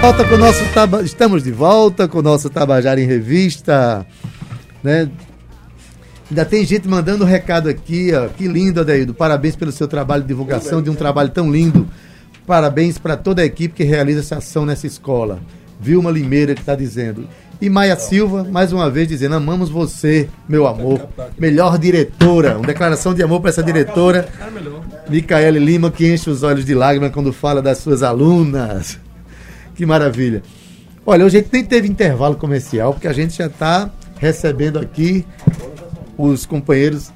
volta com nosso taba... Estamos de volta com o nosso Tabajara em Revista. Né? Ainda tem gente mandando um recado aqui, ó. Que lindo, Adaildo. Parabéns pelo seu trabalho de divulgação de um trabalho tão lindo. Parabéns para toda a equipe que realiza essa ação nessa escola. Vilma Limeira que está dizendo. E Maia Silva, mais uma vez, dizendo: Amamos você, meu amor. Melhor diretora. Uma declaração de amor para essa diretora. Micaele Lima, que enche os olhos de lágrimas quando fala das suas alunas. Que maravilha. Olha, hoje a gente nem teve intervalo comercial, porque a gente já está recebendo aqui os companheiros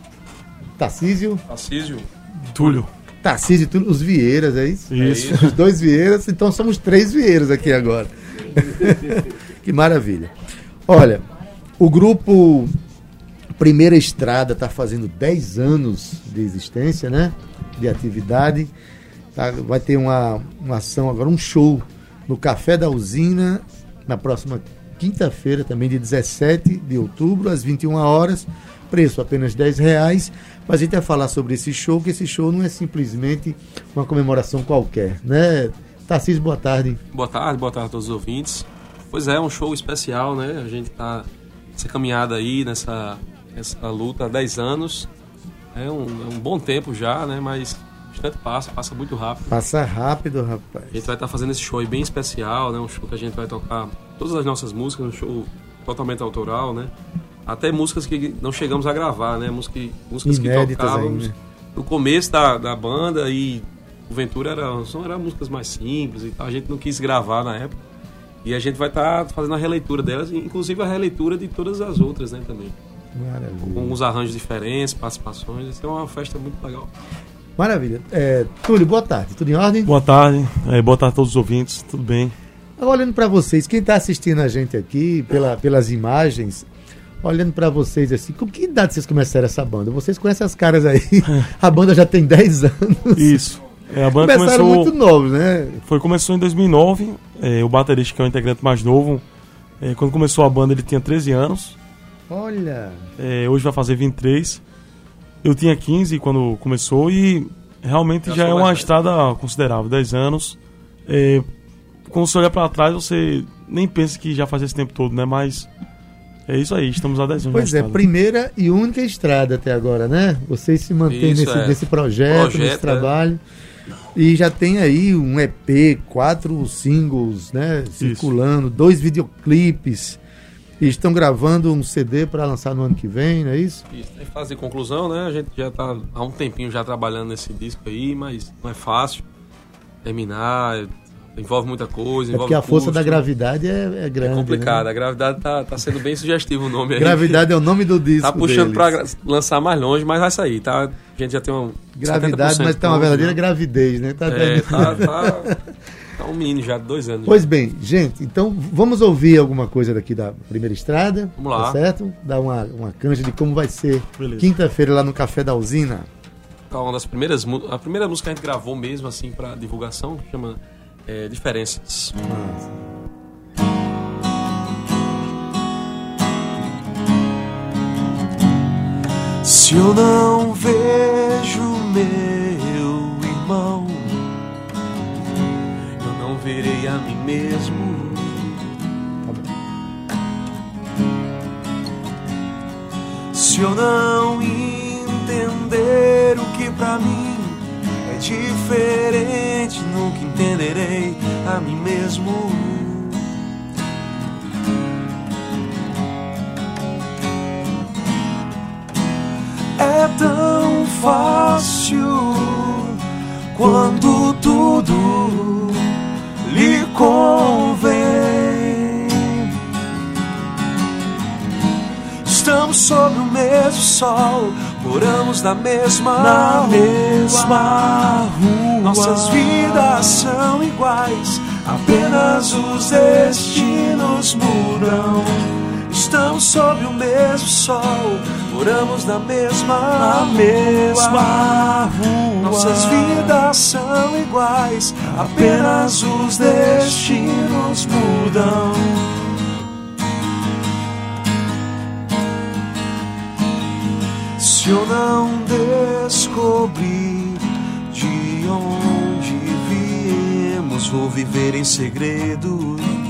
Tarcísio. Tarcísio. Túlio. Tarcísio e Túlio, os Vieiras, é isso? Isso. Os dois Vieiras, então somos três Vieiras aqui agora. que maravilha. Olha, o grupo Primeira Estrada está fazendo 10 anos de existência, né? De atividade. Tá? Vai ter uma, uma ação agora, um show no Café da Usina, na próxima quinta-feira, também de 17 de outubro, às 21 horas. Preço apenas 10 reais. Mas a gente vai falar sobre esse show, que esse show não é simplesmente uma comemoração qualquer, né? Tarcísio, boa tarde. Boa tarde, boa tarde a todos os ouvintes. Pois é, um show especial, né? A gente tá nessa caminhada aí, nessa, nessa luta há 10 anos. É um, é um bom tempo já, né? Mas instante passa, passa muito rápido. Passa rápido, rapaz. A gente vai estar fazendo esse show aí bem especial, né? Um show que a gente vai tocar todas as nossas músicas, um show totalmente autoral, né? Até músicas que não chegamos a gravar, né? Música, músicas Inéditas que tocávamos ainda. no começo da, da banda e o Ventura era, só era músicas mais simples e tal. A gente não quis gravar na época. E a gente vai estar fazendo a releitura delas, inclusive a releitura de todas as outras, né, também. Maravilha. Com uns arranjos diferentes, participações. Isso é uma festa muito legal. Maravilha. É, Túlio, boa tarde. Tudo em ordem? Boa tarde. É, boa tarde a todos os ouvintes. Tudo bem? Agora, olhando para vocês, quem está assistindo a gente aqui pela, pelas imagens, olhando para vocês assim, com que idade vocês começaram essa banda? Vocês conhecem as caras aí? A banda já tem 10 anos. Isso. É, a banda Começaram começou, muito novos, né? foi, começou em 2009. É, o baterista, que é o integrante mais novo, é, quando começou a banda ele tinha 13 anos. Olha. É, hoje vai fazer 23. Eu tinha 15 quando começou e realmente Já já, é uma velho. estrada considerável, 10 anos. É, quando você olha pra trás, você nem pensa que já faz esse tempo todo, né? Mas é isso aí, estamos há 10 anos Pois é, estrada. primeira e única estrada até agora, né? Vocês se mantêm Isso, nesse, é. nesse projeto, Projeto, nesse é. trabalho. E já tem aí um EP, quatro singles, né? Circulando, dois videoclipes. E estão gravando um CD para lançar no ano que vem, não é isso? Isso, em fase de conclusão, né? A gente já tá há um tempinho já trabalhando nesse disco aí, mas não é fácil terminar, envolve muita coisa, É porque a força custo. da gravidade é, é grande. É complicado, né? a gravidade tá, tá sendo bem sugestivo o nome aí. Gravidade é o nome do disco. Tá puxando gra- lançar mais longe, mas vai sair, tá? A gente já tem um. Gravidade, 70% mas tá uma verdadeira né? gravidez, né? Tá É, tá, tá, tá um mini já de dois anos. Pois bem, gente, então vamos ouvir alguma coisa daqui da primeira estrada. Vamos lá. Tá certo? Dar uma, uma canja de como vai ser quinta-feira lá no Café da Usina. Tá uma das primeiras a primeira música que a gente gravou mesmo assim pra divulgação chama é, Diferenças. Se eu não vejo meu verei a mim mesmo. Se eu não entender o que pra mim é diferente, nunca entenderei a mim mesmo. é tão fácil quando tudo convém. Estamos sob o mesmo sol, moramos na mesma Na mesma rua. Nossas vidas são iguais, apenas os destinos mudam. Estamos sob o mesmo sol, moramos na mesma Na mesma rua. Nossas vidas são iguais, apenas os destinos mudam. Se eu não descobrir de onde viemos, vou viver em segredos.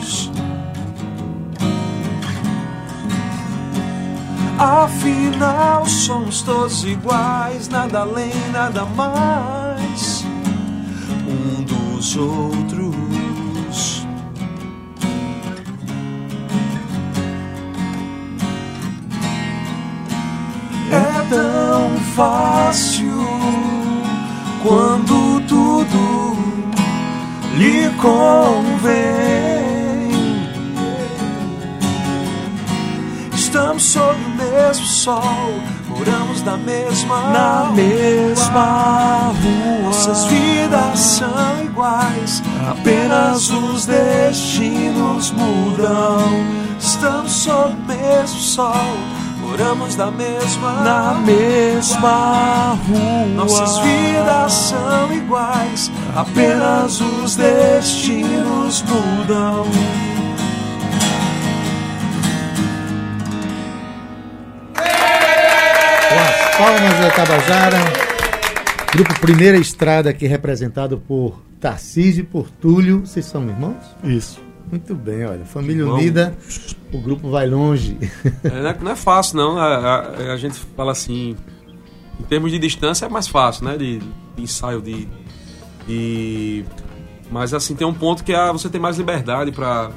Afinal, somos todos iguais, nada além, nada mais um dos outros. É tão fácil quando tudo lhe convém. Estamos sob o mesmo sol, moramos na mesma Na mesma rua. Nossas vidas são iguais, apenas os destinos mudam. Estamos sob o mesmo sol, moramos na mesma Na mesma rua. Nossas vidas são iguais, apenas os destinos mudam. Palmas da Tabajara. Grupo Primeira Estrada aqui representado por Tarcísio e por Túlio. Vocês são irmãos? Isso. Muito bem, olha. Família Irmão. unida, o grupo vai longe. É, não, é, não é fácil, não. A, a- a gente fala assim, em termos de distância é mais fácil, né? De, de ensaio, de, de- Mas assim, tem um ponto que ah, você tem mais liberdade pra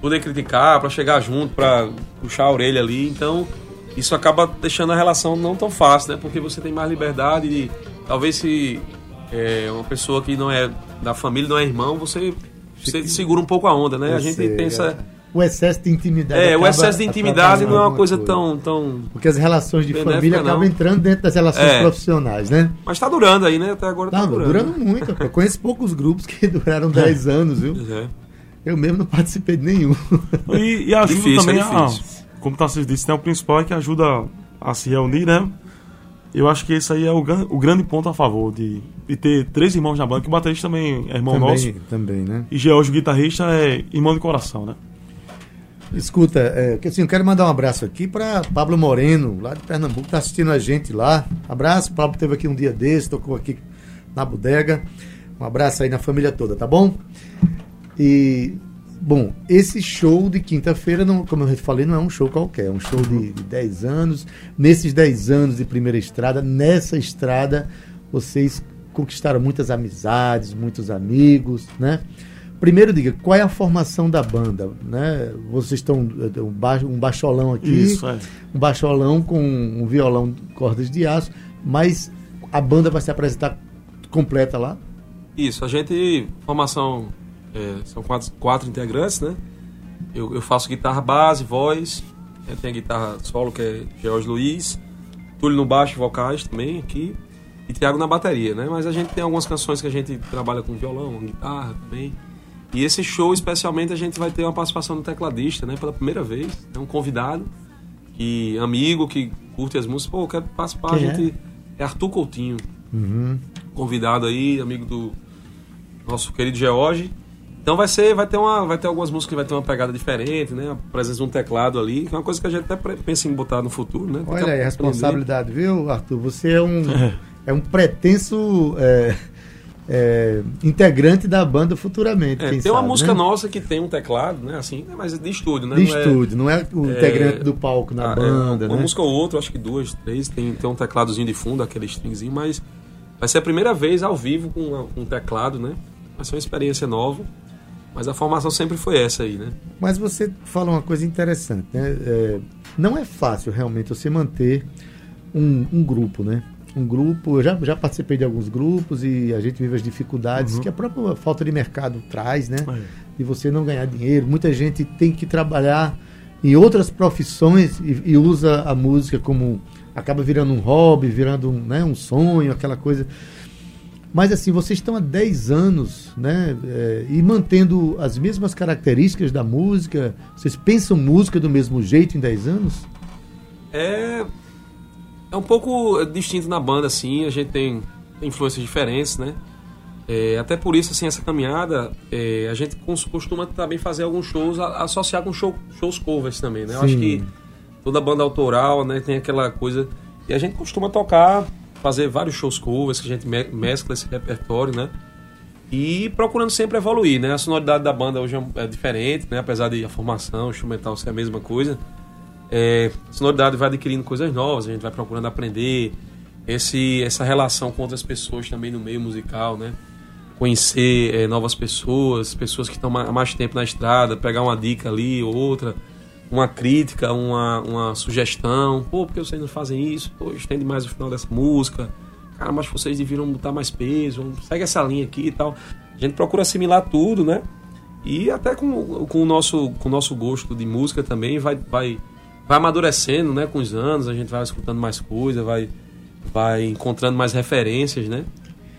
poder criticar, pra chegar junto, pra puxar a orelha ali. Então, isso acaba deixando a relação não tão fácil, né? Porque você tem mais liberdade de. Talvez se é, uma pessoa que não é da família, não é irmão, você, você segura um pouco a onda, né? Eu a gente sei, pensa. é. O excesso de intimidade. É, o excesso de intimidade não é uma coisa alguma tão, tão. Porque as relações de família não. acabam entrando dentro das relações É. profissionais, né? Mas tá durando aí, né? Até agora tá Não, durando. durando muito. Eu conheço poucos grupos que duraram 10 anos, viu? É. Eu mesmo não participei de nenhum. E, e ajuda Difícil, também é a. Como o Tarcísio disse, né, o principal é que ajuda a se reunir, né? Eu acho que esse aí é o, gran- o grande ponto a favor de, de ter três irmãos na banda, que o baterista também é irmão nosso. também, também, né? E George, o guitarrista, é irmão de coração, né? Escuta, é, assim, eu quero mandar um abraço aqui para Pablo Moreno, lá de Pernambuco, tá assistindo a gente lá. Abraço, Pablo teve aqui um dia desse, tocou aqui na bodega. Um abraço aí na família toda, tá bom? E, bom, esse show de quinta-feira, não- como eu falei, não é um show qualquer, é um show de, de 10 anos. Nesses 10 anos de primeira estrada, nessa estrada, vocês conquistaram muitas amizades, muitos amigos, né? Primeiro diga, qual é a formação da banda? Né? Vocês estão eh, um, baixo, um baixolão aqui, Isso, é. um baixolão com um violão cordas de aço, mas a banda vai se apresentar completa lá? Isso, a gente. Formação. É, são quatro, quatro integrantes, né? Eu, eu faço guitarra base, voz. é, Tem a guitarra solo, que é George Luiz. Túlio no baixo vocais também aqui. E Thiago na bateria, né? Mas a gente tem algumas canções que a gente trabalha com violão, guitarra também. E esse show, especialmente, a gente vai ter uma participação do tecladista, né? Pela primeira vez. É um convidado, que, amigo, que curte as músicas. Pô, eu quero participar. Quem a gente. É Arthur Coutinho Uhum. convidado aí, amigo do nosso querido George. Então vai ser, vai ter uma, vai ter algumas músicas que vai ter uma pegada diferente, né? A presença de um teclado ali, que é uma coisa que a gente até pensa em botar no futuro, né? Tem Olha aí, a responsabilidade, viu, Arthur? Você é um, é um pretenso é, é, integrante da banda futuramente. É, tem uma sabe, música né? nossa que tem um teclado, né? Assim, mas de estúdio, né? de Não é- estúdio, não é o é- integrante do palco na Ah, é, banda, uma né? música ou outra, acho que duas, três, tem, tem um tecladozinho de fundo, aquele stringzinho, mas vai ser a primeira vez ao vivo com uma- com um teclado, né? Vai ser uma experiência nova. Mas a formação sempre foi essa aí, né? Mas você fala uma coisa interessante, né? É, não é fácil realmente você manter um, um grupo, né? Um grupo, eu já, já participei de alguns grupos e a gente vive as dificuldades que a própria falta de mercado traz, né? É. De você não ganhar dinheiro. Muita gente tem que trabalhar em outras profissões e, e usa a música como. acaba virando um hobby, virando um, né, um sonho, aquela coisa. Mas assim, vocês estão há 10 anos, né? é, e mantendo as mesmas características da música. Vocês pensam música do mesmo jeito em 10 anos? É. É um pouco distinto na banda, assim. A gente tem, influências diferentes, né? É, até por isso, assim, essa caminhada, é, a gente costuma também fazer alguns shows, associar com show- shows covers também, né? Eu acho Sim. que toda banda autoral, né, tem aquela coisa. E a gente costuma tocar, fazer vários shows covers, que a gente me- mescla esse repertório, né? E procurando sempre evoluir, né? A sonoridade da banda hoje é- é diferente, né? Apesar de a formação, o instrumental ser a mesma coisa. É, a sonoridade vai adquirindo coisas novas, a gente vai procurando aprender esse, essa relação com outras pessoas também no meio musical, né? Conhecer é, novas pessoas, pessoas que estão há mais tempo na estrada, pegar uma dica ali ou outra, uma crítica, uma, uma sugestão. Pô, por que vocês não fazem isso? Pô, estende mais o final dessa música. Cara, mas vocês deviam botar mais peso, segue essa linha aqui e tal. A gente procura assimilar tudo, né? E até com, com, o, nosso, com o nosso gosto de música também vai, vai, vai amadurecendo, né? Com os anos, a gente vai escutando mais coisas, vai, vai encontrando mais referências, né?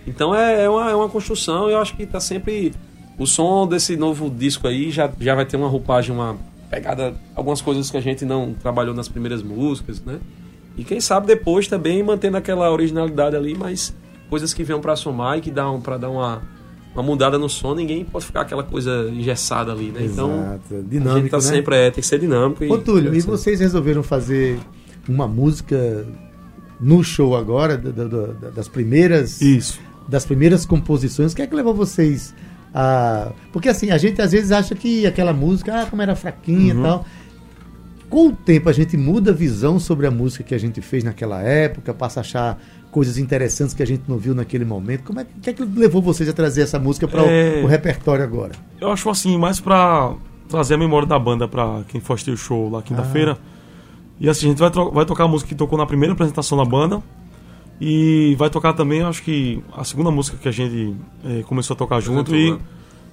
Então é, é, uma, é uma construção, eu acho que tá sempre. O som desse novo disco aí já, já vai ter uma roupagem, uma pegada, algumas coisas que a gente não trabalhou nas primeiras músicas, né? E quem sabe depois também mantendo aquela originalidade ali, mas coisas que venham pra somar e que dão para dar uma, uma mudada no som, ninguém pode ficar aquela coisa engessada ali, né? Então, Exato. a gente Dinâmico, tá né? sempre, é, tem que ser dinâmico. Ô, Túlio, e vocês resolveram fazer uma música no show agora, da- da- da- das primeiras Isso. das primeiras composições, o que é que levou vocês a. Porque assim, a gente às vezes acha que aquela música, ah, como era fraquinha e tal. Com o tempo a gente muda a visão sobre a música que a gente fez naquela época, passa a achar coisas interessantes que a gente não viu naquele momento. Como é, o que é que levou vocês a trazer essa música para É. o, repertório agora? Eu acho assim, mais pra trazer a memória da banda pra quem for assistir o show lá quinta-feira. E assim, a gente vai, vai tocar a música que tocou na primeira apresentação da banda. E vai tocar também, acho que a segunda música que a gente eh, começou a tocar junto. E né?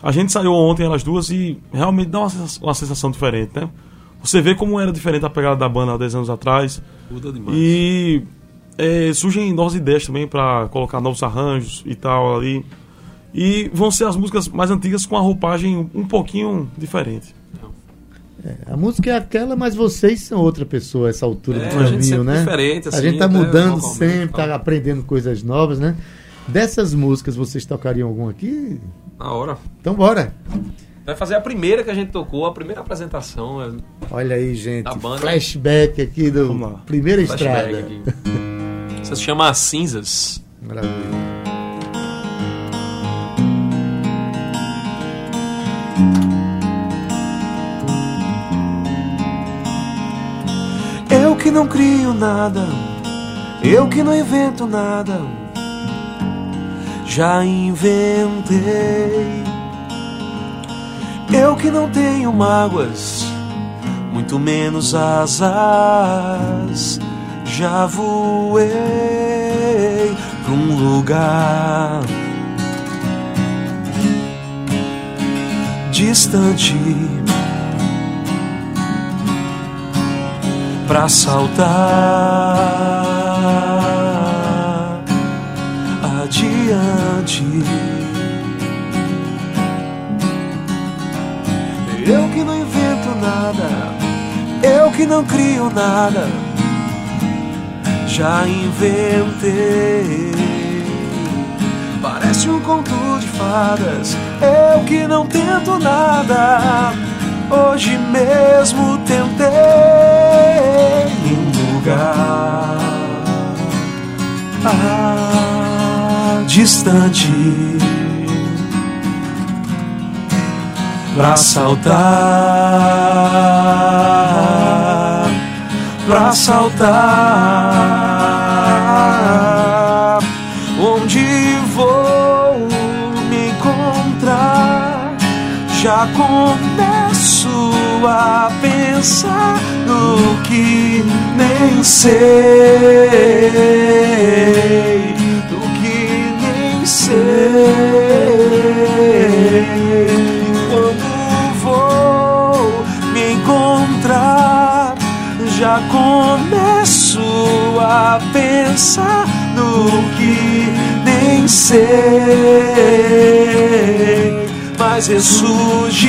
a gente saiu ontem elas duas e realmente dá uma, uma sensação diferente, né? Você vê como era diferente a pegada da banda há 10 anos atrás. Muda demais. E é, surgem novas ideias também pra colocar novos arranjos e tal ali. E vão ser as músicas mais antigas com a roupagem um pouquinho diferente. A música é aquela, mas vocês são outra pessoa a essa altura É, do a gente caminho, né? diferente, a assim, gente tá até mudando sempre, tal. tá aprendendo coisas novas, né? Dessas músicas, vocês tocariam alguma aqui? Na hora. Então bora. Vai fazer a primeira que a gente tocou, a primeira apresentação. é Olha aí, gente. Da banda. Flashback aqui do Vamos lá. Primeira flashback Estrada. aqui. Isso se chama Cinzas. Maravilha. Que não crio nada, eu que não invento nada, já inventei. Eu que não tenho mágoas, muito menos asas, já voei pra um lugar distante. Pra saltar adiante. Eu que não invento nada, eu que não crio nada, já inventei. Parece um conto de fadas, eu que não tento nada. Hoje mesmo tentei lugar ah, distante pra saltar, pra saltar, onde vou me encontrar? Já começo a pensar no que nem sei, do que nem sei. Quando vou me encontrar, já começo a pensar no que nem sei, mas ressurgirei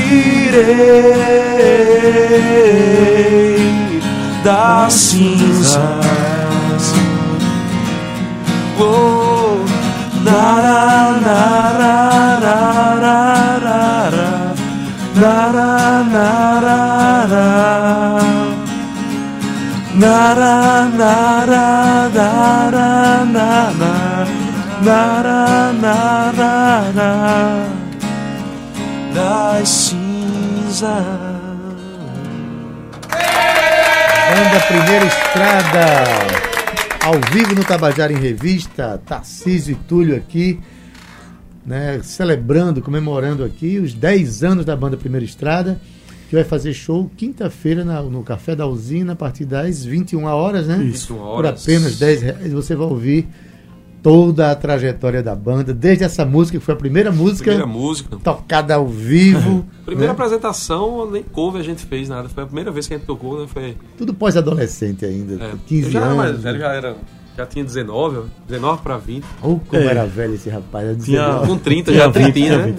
das cinzas. Oh, nara, nara, nara, nara, nara, nara, Nara, nara, nara, nara, Nara, nara, nara, das cinzas. Banda Primeira Estrada, ao vivo no Tabajara em Revista, Tarcísio e Túlio aqui, né, celebrando, comemorando aqui os 10 anos da banda Primeira Estrada, que vai fazer show quinta-feira no Café da Usina, a partir das 21 horas, né? Isso. 21 Por horas. apenas 10 reais você vai ouvir toda a trajetória da banda, desde essa música, que foi a primeira música Primeira música. tocada ao vivo. Primeira né? apresentação, nem cover a gente fez nada. Foi a primeira vez que a gente tocou, né? Foi. Tudo pós-adolescente ainda, É, 15 eu já era anos. mais velho, já era. Já tinha 19, ó, 19 pra 20. Oh, como É. era velho esse rapaz. era Tinha- 19. Com 30, Tinha já 20, 30, tinha né?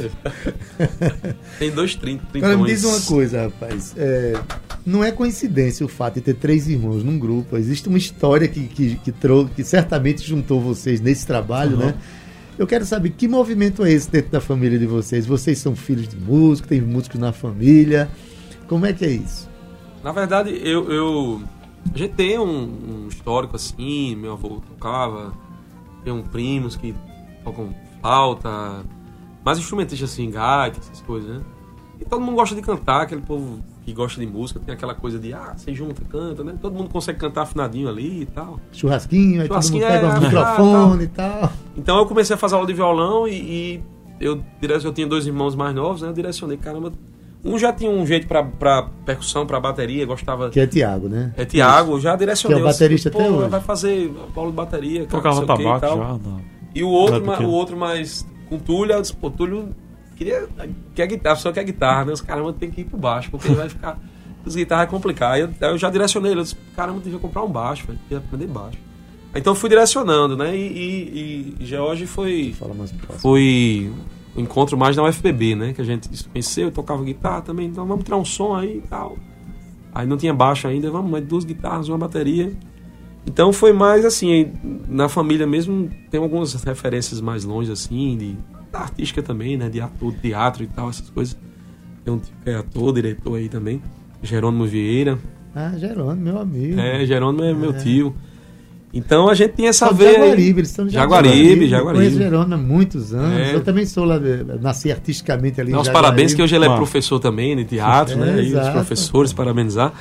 Tem dois 30, 30 Agora me diz uma coisa, rapaz. É, não é coincidência o fato de ter três irmãos num grupo. Existe uma história que, que, que, trou- que certamente juntou vocês nesse trabalho, né? Eu quero saber que movimento é esse dentro da família de vocês. Vocês são filhos de músicos, tem músicos na família. Como é que é isso? Na verdade, eu, eu. A gente tem um, um histórico assim, meu avô tocava, tem um primos que tocam flauta, mais instrumentistas assim, gaita, essas coisas, né? E todo mundo gosta de cantar, aquele povo que gosta de música, tem aquela coisa de, ah, você junta, canta, né? Todo mundo consegue cantar afinadinho ali e tal. Churrasquinho, aí Churrasquinho, todo mundo pega é, o é, microfone e tal. Então eu comecei a fazer aula de violão e, e eu, eu tinha dois irmãos mais novos, né? Eu direcionei, caramba. Um já tinha um jeito pra, pra percussão, pra bateria, gostava. Que é Tiago, né? É Tiago, já direcionei. Que é o baterista pô, até hoje. Vai fazer aula de bateria, cara, Tocava quê e tabaco tal. já. Não. E o outro, Não é o outro mais com Túlio, eu disse, pô, Túlio queria, quer guitarra, só quer guitarra, né? Os caramba tem que ir pro baixo, porque ele vai ficar. As guitarras é complicado. Aí eu, eu já direcionei ele, eu disse, caramba, devia comprar um baixo, velho, devia aprender baixo. Então eu fui direcionando, né? E, e, e George foi Fala mais próximo. foi encontro mais na UFPB, né? Que a gente conheceu, eu tocava guitarra também, então vamos tirar um som aí e tal. Aí não tinha baixo ainda, vamos, mas duas guitarras, uma bateria. Então foi mais assim, na família mesmo tem algumas referências mais longe, assim, de artística também, né? De ator, teatro e tal, essas coisas. Tem um tio que é ator, diretor aí também, Jerônimo Vieira. Ah, Jerônimo, meu amigo. É, Jerônimo é meu tio. Então a gente tem essa de veia. Jaguaribe, eles são de Jaguaribe, Jaguaribe. conheço Jerônimo há muitos anos. É. Eu também sou lá, de- nasci artisticamente ali. Jaguaribe. parabéns que hoje ele é professor também de teatro, É, né? E os professores parabenizar.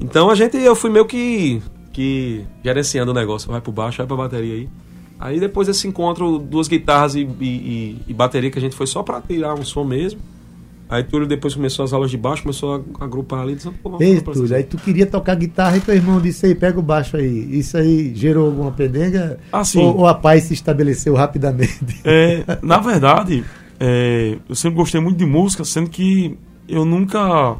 Então a gente, eu fui meio que, que gerenciando o negócio. Vai pro baixo, vai pra bateria aí. Aí depois desse encontro, duas guitarras e, e- e- e bateria que a gente foi só pra tirar um som mesmo. Aí Túlio depois começou as aulas de baixo, começou a agrupar ali. Disse, Pô, vamos Ei, Túlio, aí tu queria tocar guitarra e teu irmão disse aí, pega o baixo aí. Isso aí gerou alguma pendenga? Ah, sim. Ou, ou a paz se estabeleceu rapidamente? É, na verdade, é, eu sempre gostei muito de música, sendo que eu nunca.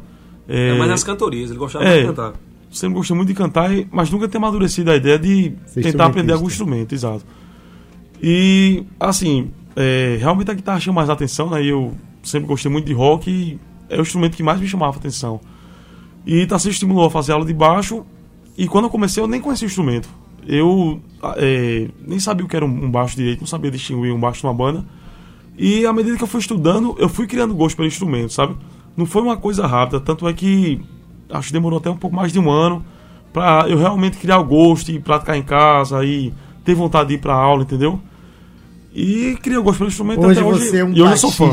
É, É mais nas cantorias, ele gostava É. de cantar. sempre gostei muito de cantar, mas nunca tenho amadurecido a ideia de Ser tentar aprender algum instrumento, exato. E, assim, é, realmente a guitarra chama mais atenção, né? E eu sempre gostei muito de rock e é o instrumento que mais me chamava a atenção. E Tarcísio estimulou a fazer aula de baixo e quando eu comecei eu nem conhecia o instrumento. Eu é, nem sabia o que era um baixo direito, não sabia distinguir um baixo de uma banda. E à medida que eu fui estudando, eu fui criando gosto pelo instrumento, sabe? Não foi uma coisa rápida, tanto é que acho que demorou até um pouco mais de um ano pra eu realmente criar o gosto e praticar em casa e ter vontade de ir pra aula, entendeu? E criei o gosto pelo instrumento Hoje até você é um e hoje eu sou fã.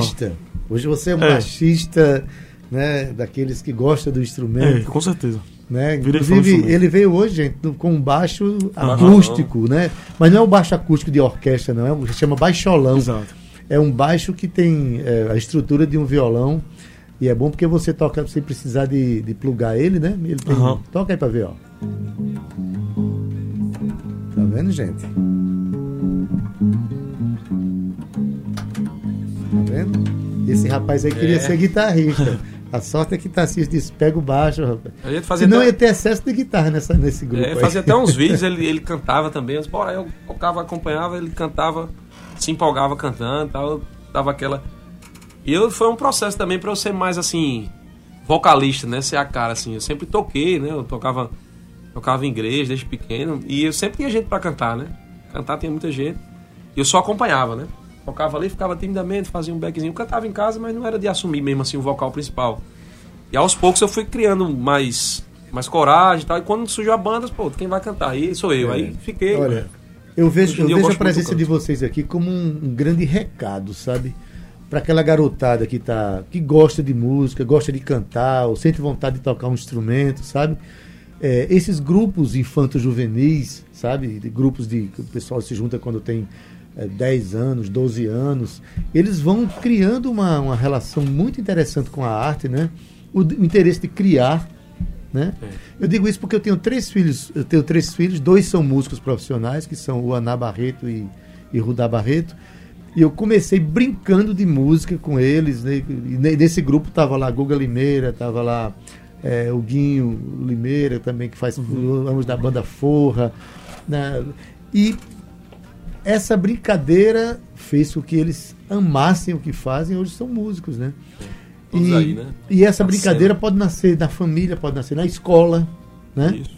Hoje você é um É. baixista, né? Daqueles que gostam do É, instrumento. com certeza. Né? Inclusive, ele veio hoje, gente, com um baixo acústico, né? Mas não é o baixo acústico de orquestra, não. É que chama baixolão. Exato. É um baixo que tem é, a estrutura de um violão. E é bom porque você toca sem precisar de, de plugar ele, né? Ele tem- Aham. Toca aí pra ver, ó. Tá vendo, gente? Tá vendo? Esse rapaz aí queria É. ser guitarrista. A sorte é que Tarcísio disse: pega o baixo, rapaz. A gente fazia Senão até- ia ter excesso de guitarra nessa, nesse grupo. É, fazia até uns vídeos, ele, ele cantava também. Eu, disse, Bora, eu tocava, acompanhava, ele cantava, se empolgava cantando e tal. Tava aquela. E eu, foi um processo também pra eu ser mais assim, vocalista, né? Ser a cara, assim. Eu sempre toquei, né? Eu tocava, tocava em igreja desde pequeno. E eu sempre tinha gente pra cantar, né? Cantar tinha muita gente. E eu só acompanhava, né? Tocava ali, ficava timidamente, fazia um backzinho. Cantava em casa, mas não era de assumir mesmo assim o vocal principal. E aos poucos eu fui criando mais, mais coragem e tal. E quando surgiu a banda, pô, quem vai cantar? Aí sou eu. É. Aí fiquei. Olha, Eu vejo, eu dia eu vejo a presença de vocês aqui como um, grande recado, sabe? Para aquela garotada que tá, que gosta de música, gosta de cantar, ou sente vontade de tocar um instrumento, sabe? É, esses grupos infanto-juvenis, sabe? De grupos de que o pessoal se junta quando tem é, 10 anos, 12 anos, eles vão criando uma, uma relação muito interessante com a arte, né? O, o interesse de criar, né? É. Eu digo isso porque eu tenho três filhos, eu tenho três filhos, dois são músicos profissionais, que são o Aná Barreto e, e Rudá Barreto. E eu comecei brincando de música com eles. Né? E ne- nesse grupo tava lá Guga Limeira, tava lá é, o Guinho Limeira também, que faz ambos da banda Forra. né? E essa brincadeira fez com que eles amassem o que fazem, hoje são músicos, né? E, aí, né? e essa Na brincadeira pode nascer da família, pode nascer na escola, né? Isso.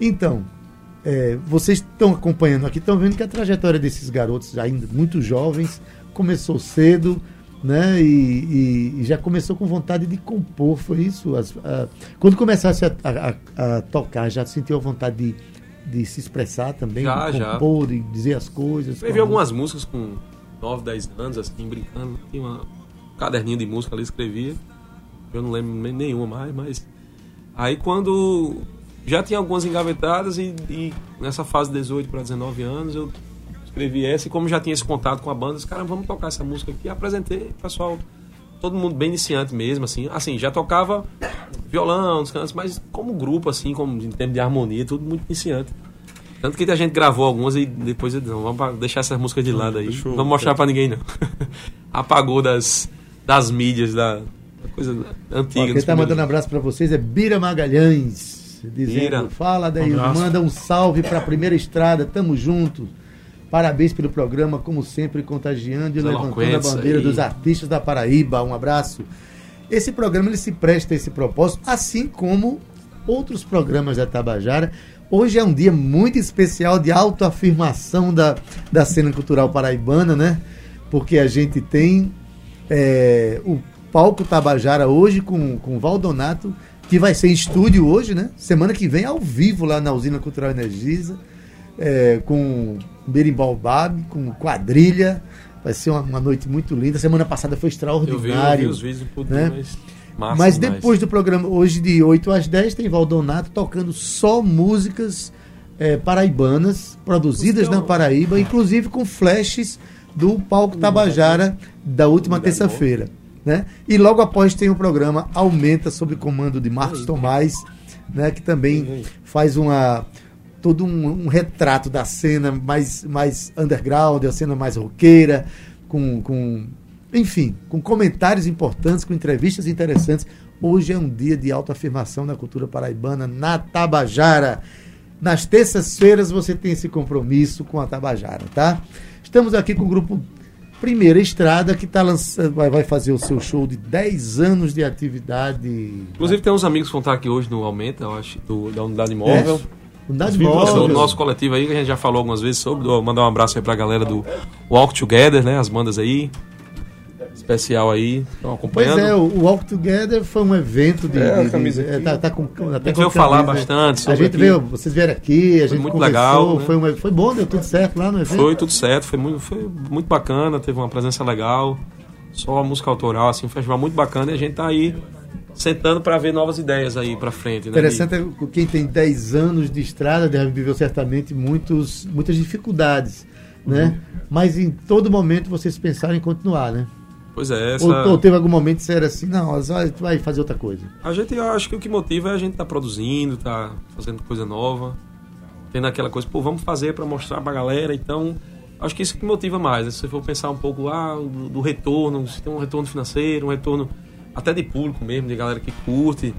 Então, é, vocês estão acompanhando aqui, estão vendo que a trajetória desses garotos, ainda muito jovens, começou cedo, né? E, e- e já começou com vontade de compor, foi isso? As- a- quando começasse a, a- a- a tocar, já sentiu a vontade de, de se expressar também, Já, de já. compor, de dizer as coisas? Eu vi algumas músicas com 9, 10 anos, assim, brincando. Tinha uma- um caderninho de música ali, escrevia. Eu não lembro nenhuma mais, mas. Aí quando. Já tinha algumas engavetadas e, e nessa fase de 18 para 19 anos eu escrevi essa e como já tinha esse contato com a banda, os caras, vamos tocar essa música aqui. Apresentei, pessoal, todo mundo bem iniciante mesmo, assim. Assim, já tocava violão, os cantos, mas como grupo, assim, como em termos de harmonia, tudo muito iniciante. Tanto que a gente gravou algumas e depois não, vamos deixar essas músicas de lado aí. deixa eu- Não vamos mostrar pra ninguém, não. Apagou das, das mídias, da, coisa Ó, antiga. quem dos está primeiros- mandando abraço para vocês é Bira Magalhães, dizendo: Bira. Fala daí, Um manda um salve para a primeira estrada, tamo junto. Parabéns pelo programa, como sempre, contagiando e levantando a bandeira aí. dos artistas da Paraíba. Um abraço. Esse programa ele se presta a esse propósito, assim como outros programas da Tabajara. Hoje é um dia muito especial de autoafirmação da, da cena cultural paraibana, né? Porque a gente tem é, o palco Tabajara hoje com, com o Valdonato, que vai ser em estúdio hoje, né? Semana que vem, ao vivo, lá na Usina Cultural Energisa, é, com Berimbau com quadrilha. Vai ser uma, uma noite muito linda. Semana passada foi Eu vi, extraordinário. eu vi os vídeos, puto, né? mas. Massa Mas depois do programa, hoje de 8 às 10, tem Valdonato tocando só músicas eh, paraibanas, produzidas Música- na Paraíba, inclusive com flashes do Palco Tabajara da última terça-feira. Né? E logo após tem o programa Aumenta, sob comando de Marcos Tomás, né, que também faz uma todo um, um retrato da cena mais, mais underground, a cena mais roqueira, com, com enfim, com comentários importantes, com entrevistas interessantes. Hoje é um dia de autoafirmação na cultura paraibana, na Tabajara. Nas terças-feiras você tem esse compromisso com a Tabajara, tá? Estamos aqui com o grupo Primeira Estrada, que tá lançando, vai, vai fazer o seu show de 10 anos de atividade. Inclusive tem uns amigos que vão estar aqui hoje no Aumenta, eu acho, do- da unidade móvel. É, Unidade móvel. nosso coletivo aí, que a gente já falou algumas vezes sobre. Vou mandar um abraço aí pra galera do Walk Together, né? As bandas aí. Especial aí. Estão Pois acompanhando. é, o Walk Together foi um evento de. É, a de- de- camisa é, aqui. tá, tá com, A até gente com veio falar bastante A sobre gente aqui. veio, vocês vieram aqui, a gente muito conversou, legal, né? foi, uma- foi bom, deu tudo certo lá no evento. Foi tudo certo, foi muito, foi muito bacana, teve uma presença legal. Só a música autoral, assim, um festival muito bacana e a gente tá aí sentando pra ver novas ideias aí pra frente, né? Interessante é que quem tem 10 anos de estrada deve viver certamente muitos, muitas dificuldades, né? Uhum. Mas em todo momento vocês pensaram em continuar, né? Pois é, essa... Ou, ou teve algum momento que você era assim, não, vai, vai fazer outra coisa. A gente, eu acho que o que motiva é a gente tá produzindo, tá fazendo coisa nova, tendo aquela coisa, pô, vamos fazer pra mostrar pra galera, então acho que isso que motiva mais, né? se você for pensar um pouco ah, do, do retorno, se tem um retorno financeiro, um retorno até de público mesmo, de galera que curte,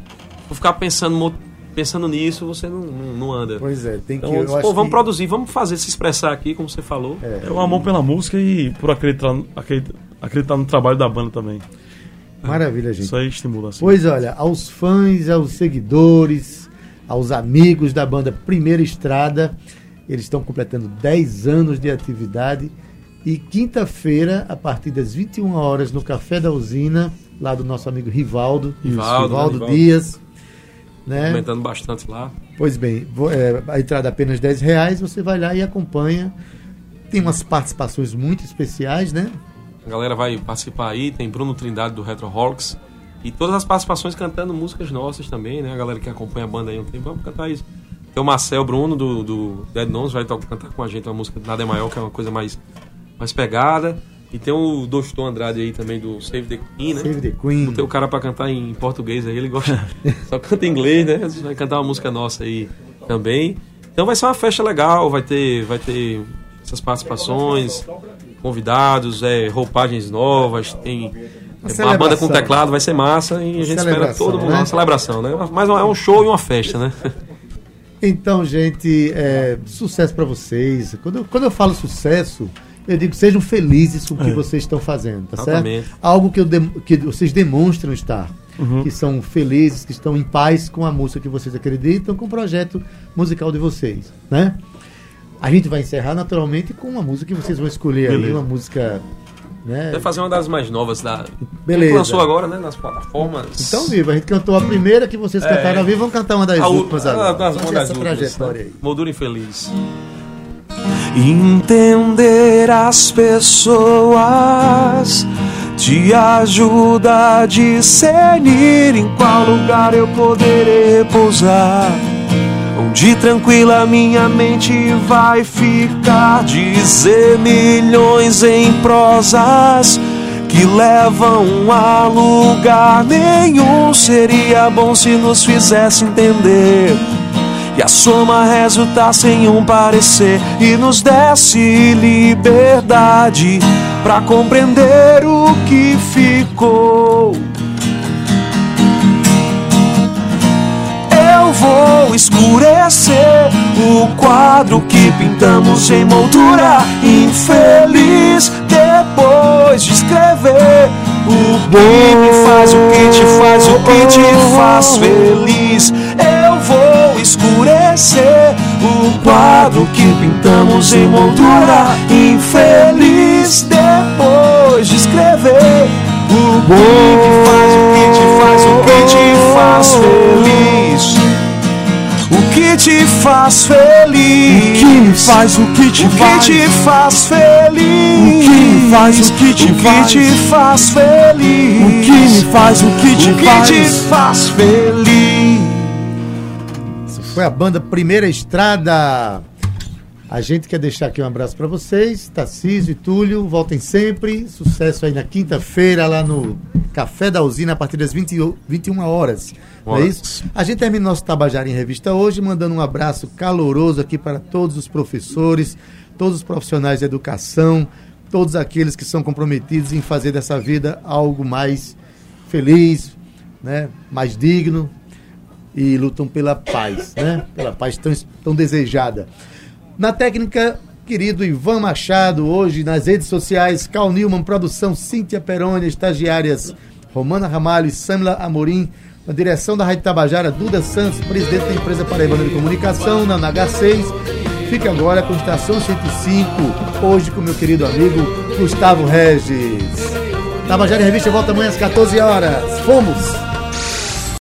for ficar pensando, pensando nisso, você não, não, não anda. Pois é, tem que. Então, eu pô, acho vamos que- produzir, vamos fazer, se expressar aqui, como você falou. É o amor pela música e por acreditar, acreditar, acreditar no trabalho da banda também. Maravilha, gente. Isso aí estimula. Assim. Pois olha, aos fãs, aos seguidores, aos amigos da banda Primeira Estrada, eles estão completando 10 anos de atividade. E quinta-feira, a partir das 21 horas, no Café da Usina, lá do nosso amigo Rivaldo, Rivaldo, Rivaldo né, Rivaldo. Dias, Né? Aumentando bastante lá. Pois bem, é, a entrada é apenas 10 reais, você vai lá e acompanha. Tem umas participações muito especiais, né? A galera vai participar aí, tem Bruno Trindade do Retro Hawks. E todas as participações cantando músicas nossas também, né? A galera que acompanha a banda aí um tempo, vamos cantar isso. Tem o Marcel Bruno do, do Dead Nones, vai cantar com a gente uma música Nada é Maior, que é uma coisa mais, mais pegada. E tem o Doston Andrade aí também do Save the Queen, né? Save the Queen. Tem o cara pra cantar em português aí, ele gosta. só canta em inglês, né? Vai cantar uma música nossa aí também. Então vai ser uma festa legal, vai ter, vai ter essas participações, convidados, é, roupagens novas, tem é, uma banda com teclado, vai ser massa e a gente espera todo mundo, né? uma celebração, né? Mas é um show e uma festa, né? Então, gente, é, sucesso para vocês. Quando eu, quando eu falo sucesso, eu digo sejam felizes com o que é. vocês estão fazendo, tá Exatamente. certo? Algo que, eu de, que vocês demonstram estar. Uhum. Que são felizes, que estão em paz com a música que vocês acreditam, com o projeto musical de vocês, né? A gente vai encerrar naturalmente com uma música que vocês vão escolher Beleza. aí, uma música né? Vai fazer uma das mais novas da. Beleza. Que lançou agora, né? Nas plataformas. Então, vivo, a gente cantou a primeira que vocês é. cantaram ao vivo, vamos cantar uma das a últimas agora. Das, uma das últimas, trajetória né? aí. Moldura infeliz. Entender as pessoas te ajuda a discernir em qual lugar eu poderei repousar. Onde tranquila minha mente vai ficar. Dizer milhões em prosas que levam a lugar nenhum. Seria bom se nos fizesse entender e a soma resultasse em um parecer e nos desse liberdade para compreender o que ficou. Eu vou escurecer o quadro que pintamos em moldura infeliz depois de escrever o que me faz, o que te faz, o que te faz feliz. Eu escurecer o quadro que pintamos em moldura infeliz depois de escrever o que me faz, o que te faz, o que te faz feliz. O que te faz feliz? O que me faz? O que te faz? O que te faz feliz? O que me faz? O que te o faz? Que te faz feliz? O que me faz? O que te o que faz? te faz feliz? Foi a banda Primeira Estrada. A gente quer deixar aqui um abraço para vocês, Tarcísio e Túlio, voltem sempre. Sucesso aí na quinta-feira lá no Café da Usina a partir das 20, 21 horas. Não é isso? A gente termina nosso Tabajara em Revista hoje, mandando um abraço caloroso aqui para todos os professores, todos os profissionais de educação, todos aqueles que são comprometidos em fazer dessa vida algo mais feliz, né? mais digno e lutam pela paz, né? pela paz tão, tão desejada. Na técnica, querido Ivan Machado, hoje nas redes sociais, Cal Newman, produção Cíntia Peroni, estagiárias Romana Ramalho e Samila Amorim. Na direção da Rádio Tabajara, Duda Santos, presidente da empresa Paraibana de Comunicação, na NH6. Fique agora com Estação 105, hoje com meu querido amigo Gustavo Regis. Tabajara em Revista volta amanhã às 14 horas. Fomos!